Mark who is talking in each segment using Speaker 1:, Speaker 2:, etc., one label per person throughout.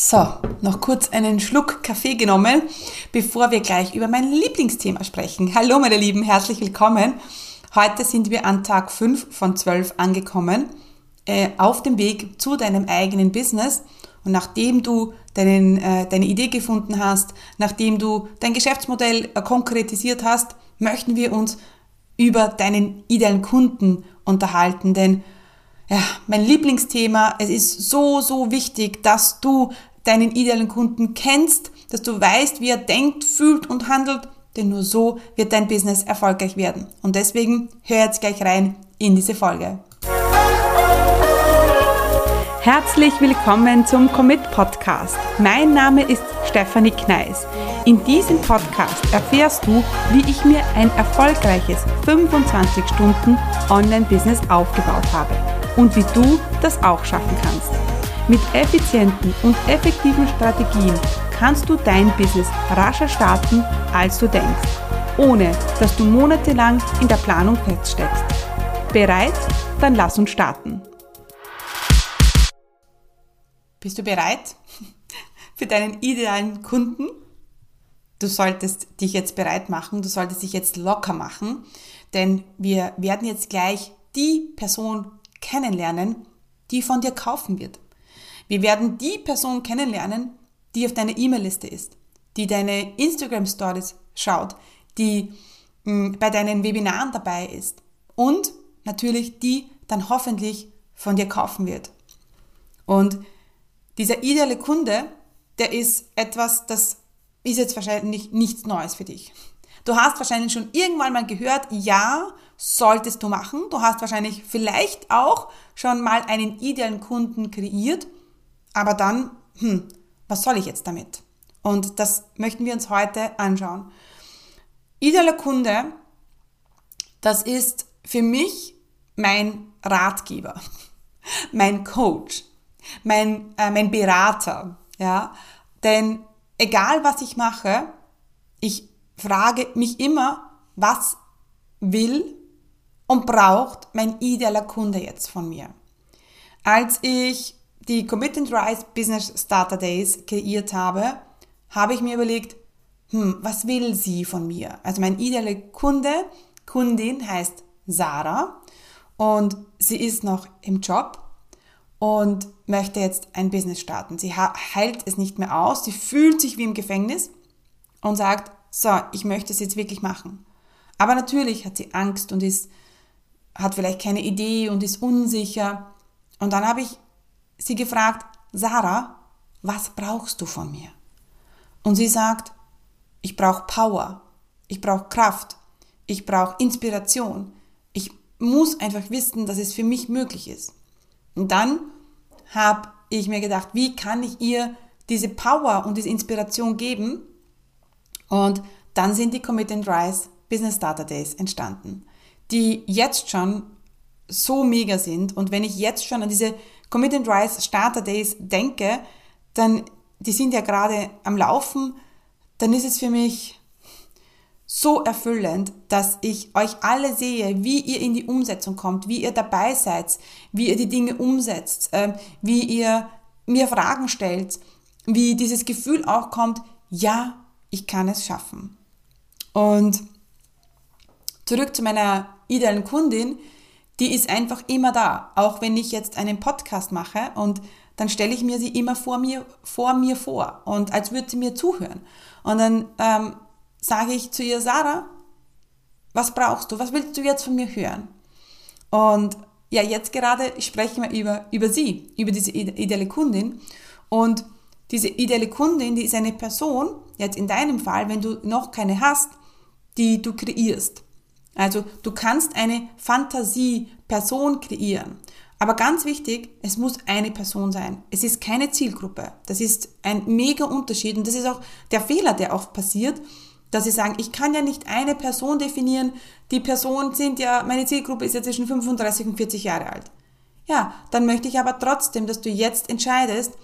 Speaker 1: So, noch kurz einen Schluck Kaffee genommen, bevor wir gleich über mein Lieblingsthema sprechen. Hallo meine Lieben, herzlich willkommen. Heute sind wir an Tag 5 von 12 angekommen, äh, auf dem Weg zu deinem eigenen Business. Und nachdem du deinen, äh, deine Idee gefunden hast, nachdem du dein Geschäftsmodell äh, konkretisiert hast, möchten wir uns über deinen idealen Kunden unterhalten. Denn ja, mein Lieblingsthema. Es ist so, so wichtig, dass du deinen idealen Kunden kennst, dass du weißt, wie er denkt, fühlt und handelt, denn nur so wird dein Business erfolgreich werden. Und deswegen hör jetzt gleich rein in diese Folge. Herzlich willkommen zum Commit Podcast. Mein Name ist Stefanie Kneis. In diesem Podcast erfährst du, wie ich mir ein erfolgreiches 25 Stunden Online-Business aufgebaut habe und wie du das auch schaffen kannst. Mit effizienten und effektiven Strategien kannst du dein Business rascher starten, als du denkst, ohne dass du monatelang in der Planung feststeckst. Bereit? Dann lass uns starten. Bist du bereit für deinen idealen Kunden? Du solltest dich jetzt bereit machen, du solltest dich jetzt locker machen, denn wir werden jetzt gleich die Person kennenlernen, die von dir kaufen wird. Wir werden die Person kennenlernen, die auf deiner E-Mail-Liste ist, die deine Instagram-Stories schaut, die mh, hm, bei deinen Webinaren dabei ist und natürlich die dann hoffentlich von dir kaufen wird. Und dieser ideale Kunde, der ist etwas, das ist jetzt wahrscheinlich nichts Neues für dich. Du hast wahrscheinlich schon irgendwann mal gehört, ja, solltest du machen. Du hast wahrscheinlich vielleicht auch schon mal einen idealen Kunden kreiert, aber dann, hm, was soll ich jetzt damit? Und das möchten wir uns heute anschauen. Idealer Kunde, das ist für mich mein Ratgeber, mein Coach, mein, äh, mein Berater, ja. Denn egal was ich mache, ich frage mich immer, was will und braucht mein idealer Kunde jetzt von mir? Als ich die Commit and Rise Business Starter Days kreiert habe, habe ich mir überlegt, hm, was will sie von mir? Also mein idealer Kunde, Kundin heißt Sarah und sie ist noch im Job und möchte jetzt ein Business starten. Sie heilt es nicht mehr aus, sie fühlt sich wie im Gefängnis und sagt, so, ich möchte es jetzt wirklich machen. Aber natürlich hat sie Angst und ist hat vielleicht keine Idee und ist unsicher. Und dann habe ich sie gefragt, Sarah, was brauchst du von mir? Und sie sagt, ich brauche Power, ich brauche Kraft, ich brauche Inspiration, ich muss einfach wissen, dass es für mich möglich ist. Und dann habe ich mir gedacht, wie kann ich ihr diese Power und diese Inspiration geben? Und dann sind die Commit and Rise Business Starter Days entstanden die jetzt schon so mega sind. Und wenn ich jetzt schon an diese Commit and Rise Starter Days denke, dann, die sind ja gerade am Laufen, dann ist es für mich so erfüllend, dass ich euch alle sehe, wie ihr in die Umsetzung kommt, wie ihr dabei seid, wie ihr die Dinge umsetzt, äh, wie ihr mir Fragen stellt, wie dieses Gefühl auch kommt, ja, ich kann es schaffen. Und zurück zu meiner idealen Kundin, die ist einfach immer da. Auch wenn ich jetzt einen Podcast mache und dann stelle ich mir sie immer vor mir, vor mir vor und als würde sie mir zuhören. Und dann ähm, sage ich zu ihr, Sarah, was brauchst du? Was willst du jetzt von mir hören? Und ja, jetzt gerade sprechen wir über, über sie, über diese ideale Kundin. Und diese ideale Kundin, die ist eine Person, jetzt in deinem Fall, wenn du noch keine hast, die du kreierst. Also du kannst eine Fantasie-Person kreieren. Aber ganz wichtig, es muss eine Person sein. Es ist keine Zielgruppe. Das ist ein mega Unterschied und das ist auch der Fehler, der oft passiert, dass sie sagen, ich kann ja nicht eine Person definieren. Die Person sind ja, meine Zielgruppe ist ja zwischen 35 und 40 Jahre alt. Ja, dann möchte ich aber trotzdem, dass du jetzt entscheidest,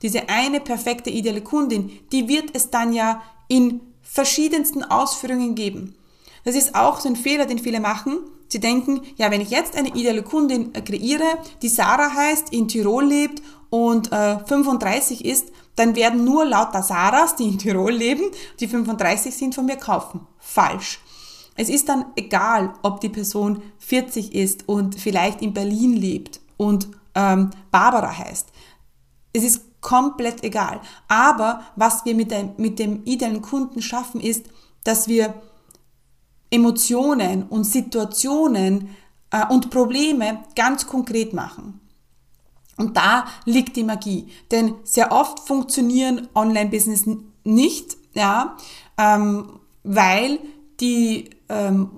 Speaker 1: diese eine perfekte ideale Kundin, die wird es dann ja in verschiedensten Ausführungen geben. Das ist auch so ein Fehler, den viele machen. Sie denken, ja, wenn ich jetzt eine ideale Kundin äh, kreiere, die Sarah heißt, in Tirol lebt und äh, 35 ist, dann werden nur lauter Saras, die in Tirol leben, die 35 sind, von mir kaufen. Falsch. Es ist dann egal, ob die Person 40 ist und vielleicht in Berlin lebt und ähm, Barbara heißt. Es ist komplett egal. Aber was wir mit dem, mit dem idealen Kunden schaffen, ist, dass wir Emotionen und Situationen äh, und Probleme ganz konkret machen. Und da liegt die Magie. Denn sehr oft funktionieren Online-Business nicht, ja, ähm, weil die, ähm,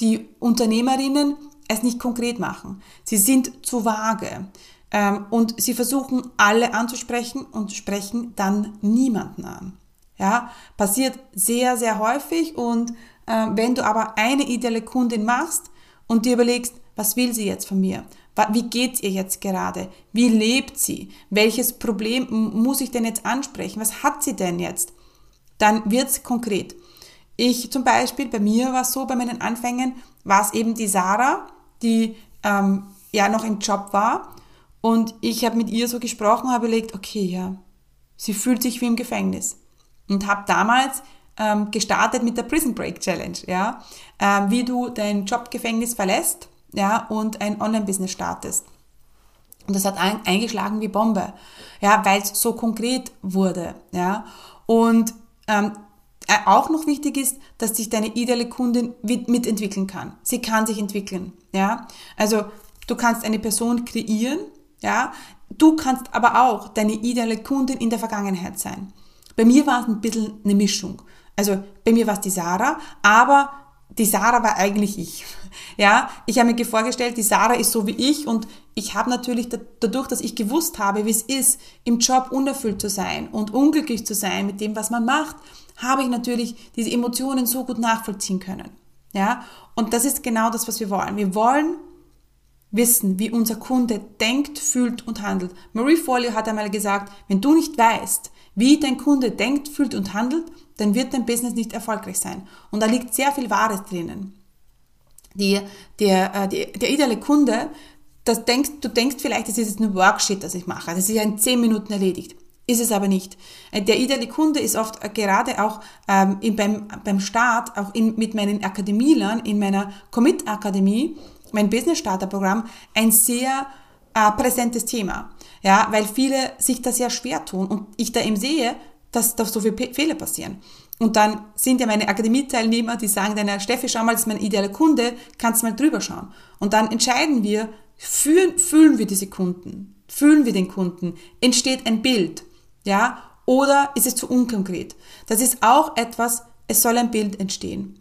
Speaker 1: die Unternehmerinnen es nicht konkret machen. Sie sind zu vage. Ähm, und sie versuchen alle anzusprechen und sprechen dann niemanden an. Ja, passiert sehr, sehr häufig und wenn du aber eine ideale Kundin machst und dir überlegst, was will sie jetzt von mir? Wie geht's ihr jetzt gerade? Wie lebt sie? Welches Problem muss ich denn jetzt ansprechen? Was hat sie denn jetzt? Dann wird's konkret. Ich zum Beispiel, bei mir war es so, bei meinen Anfängen war es eben die Sarah, die ähm, ja noch im Job war und ich habe mit ihr so gesprochen, habe überlegt, okay, ja, sie fühlt sich wie im Gefängnis. Und habe damals ähm, gestartet mit der Prison Break Challenge, ja, ähm, wie du dein Jobgefängnis verlässt, ja, und ein Online-Business startest. Und das hat ein, eingeschlagen wie Bombe, ja, weil es so konkret wurde, ja. Und ähm, äh, auch noch wichtig ist, dass sich deine ideale Kundin mitentwickeln kann. Sie kann sich entwickeln, ja. Also du kannst eine Person kreieren, ja, du kannst aber auch deine ideale Kundin in der Vergangenheit sein. Bei mir war es ein bisschen eine Mischung. Also bei mir war es die Sarah, aber die Sarah war eigentlich ich. Ja, ich habe mir vorgestellt, die Sarah ist so wie ich und ich habe natürlich dadurch, dass ich gewusst habe, wie es ist, im Job unerfüllt zu sein und unglücklich zu sein mit dem, was man macht, habe ich natürlich diese Emotionen so gut nachvollziehen können. Ja, und das ist genau das, was wir wollen. Wir wollen wissen, wie unser Kunde denkt, fühlt und handelt. Marie Folio hat einmal gesagt, wenn du nicht weißt, wie dein Kunde denkt, fühlt und handelt, dann wird dein Business nicht erfolgreich sein. Und da liegt sehr viel Wahres drinnen. Die, der, äh, der, der ideale Kunde, das denkst, du denkst vielleicht, das ist jetzt ein Worksheet, das ich mache. Das ist ja in 10 Minuten erledigt. Ist es aber nicht. Äh, der ideale Kunde ist oft äh, gerade auch ähm, beim, beim Start, auch in, mit meinen Akademielern, in meiner Commit-Akademie, mein Business Starter Programm ein sehr äh, präsentes Thema. Ja, weil viele sich das sehr schwer tun und ich da eben sehe, dass da so viele Fehler passieren. Und dann sind ja meine Akademieteilnehmer, die sagen dann, Steffi, schau mal, das ist mein idealer Kunde, kannst mal drüber schauen. Und dann entscheiden wir, fühlen, fühlen wir diese Kunden, fühlen wir den Kunden, entsteht ein Bild, ja, oder ist es zu unkonkret? Das ist auch etwas, es soll ein Bild entstehen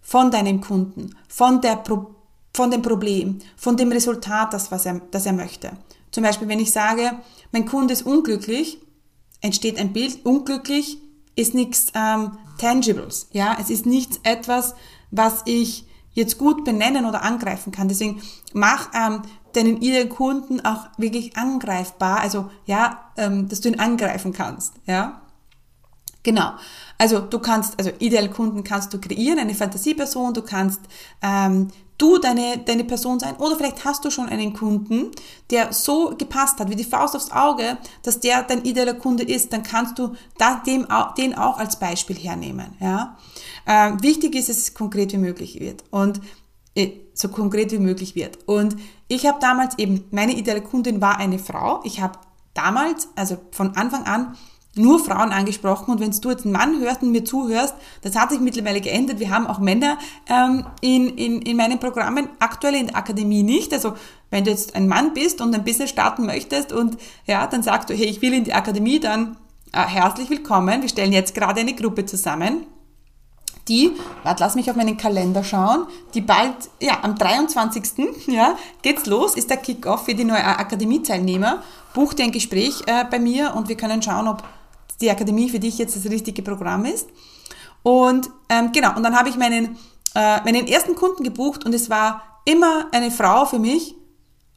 Speaker 1: von deinem Kunden, von der Pro von dem Problem, von dem Resultat, das, was er, das er möchte. Zum Beispiel, wenn ich sage, mein Kunde ist unglücklich, entsteht ein Bild, unglücklich ist nichts ähm, Tangibles. Ja, es ist nichts etwas, was ich jetzt gut benennen oder angreifen kann. Deswegen mach ähm, deinen idealen Kunden auch wirklich angreifbar, also ja, ähm, dass du ihn angreifen kannst. Ja, genau. Also du kannst, also ideale Kunden kannst du kreieren, eine Fantasieperson, du kannst ähm, du deine, deine Person sein oder vielleicht hast du schon einen Kunden, der so gepasst hat, wie die Faust aufs Auge, dass der dein idealer Kunde ist, dann kannst du da, dem, den auch als Beispiel hernehmen. Ja? Äh, wichtig ist, dass es konkret wie möglich wird und äh, so konkret wie möglich wird. Und ich habe damals eben, meine ideale Kundin war eine Frau. Ich habe damals, also von Anfang an, nur Frauen angesprochen und wenn du jetzt einen Mann hörst und mir zuhörst, das hat sich mittlerweile geändert. Wir haben auch Männer ähm, in, in, in meinen Programmen, aktuell in der Akademie nicht. Also wenn du jetzt ein Mann bist und ein Business starten möchtest und ja, dann sagst du, hey, ich will in die Akademie, dann äh, herzlich willkommen. Wir stellen jetzt gerade eine Gruppe zusammen die, warte, lass mich auf meinen Kalender schauen, die bald, ja, am 23. Ja, geht's los, ist der Kickoff für die neue Akademie-Teilnehmer. Buch dir ein Gespräch äh, bei mir und wir können schauen, ob die Akademie für dich jetzt das richtige Programm ist. Und ähm, genau, und dann habe ich meinen, äh, meinen ersten Kunden gebucht und es war immer eine Frau für mich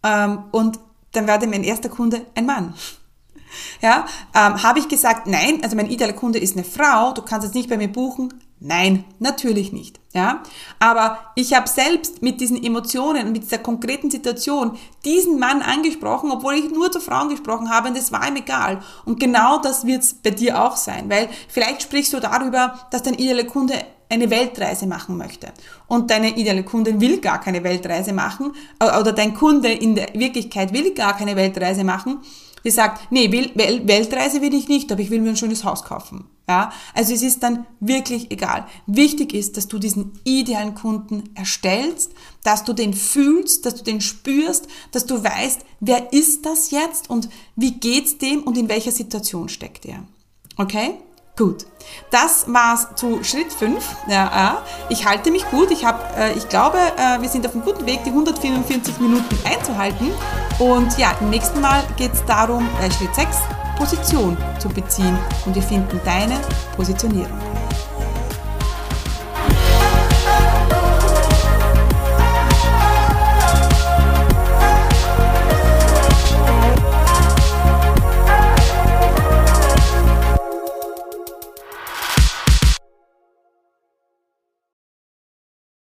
Speaker 1: ähm, und dann werde mein erster Kunde ein Mann. Ja, ähm, habe ich gesagt, nein, also mein idealer Kunde ist eine Frau, du kannst es nicht bei mir buchen. Nein, natürlich nicht. Ja, aber ich habe selbst mit diesen Emotionen mit dieser konkreten Situation diesen Mann angesprochen, obwohl ich nur zu Frauen gesprochen habe und das war ihm egal. Und genau das wird es bei dir auch sein, weil vielleicht sprichst du darüber, dass dein idealer Kunde eine Weltreise machen möchte und deine ideale Kundin will gar keine Weltreise machen oder dein Kunde in der Wirklichkeit will gar keine Weltreise machen, die sagt, nee, Weltreise will ich nicht, aber ich will mir ein schönes Haus kaufen. Ja, also es ist dann wirklich egal. Wichtig ist, dass du diesen idealen Kunden erstellst, dass du den fühlst, dass du den spürst, dass du weißt, wer ist das jetzt und wie geht's dem und in welcher Situation steckt er. Okay? Gut, das war's zu Schritt 5. Ja, ich halte mich gut. Ich, hab, äh, ich glaube, äh, wir sind auf einem guten Weg, die 144 Minuten einzuhalten. Und ja, im nächsten Mal geht es darum, bei Schritt 6 Position zu beziehen und wir finden deine Positionierung.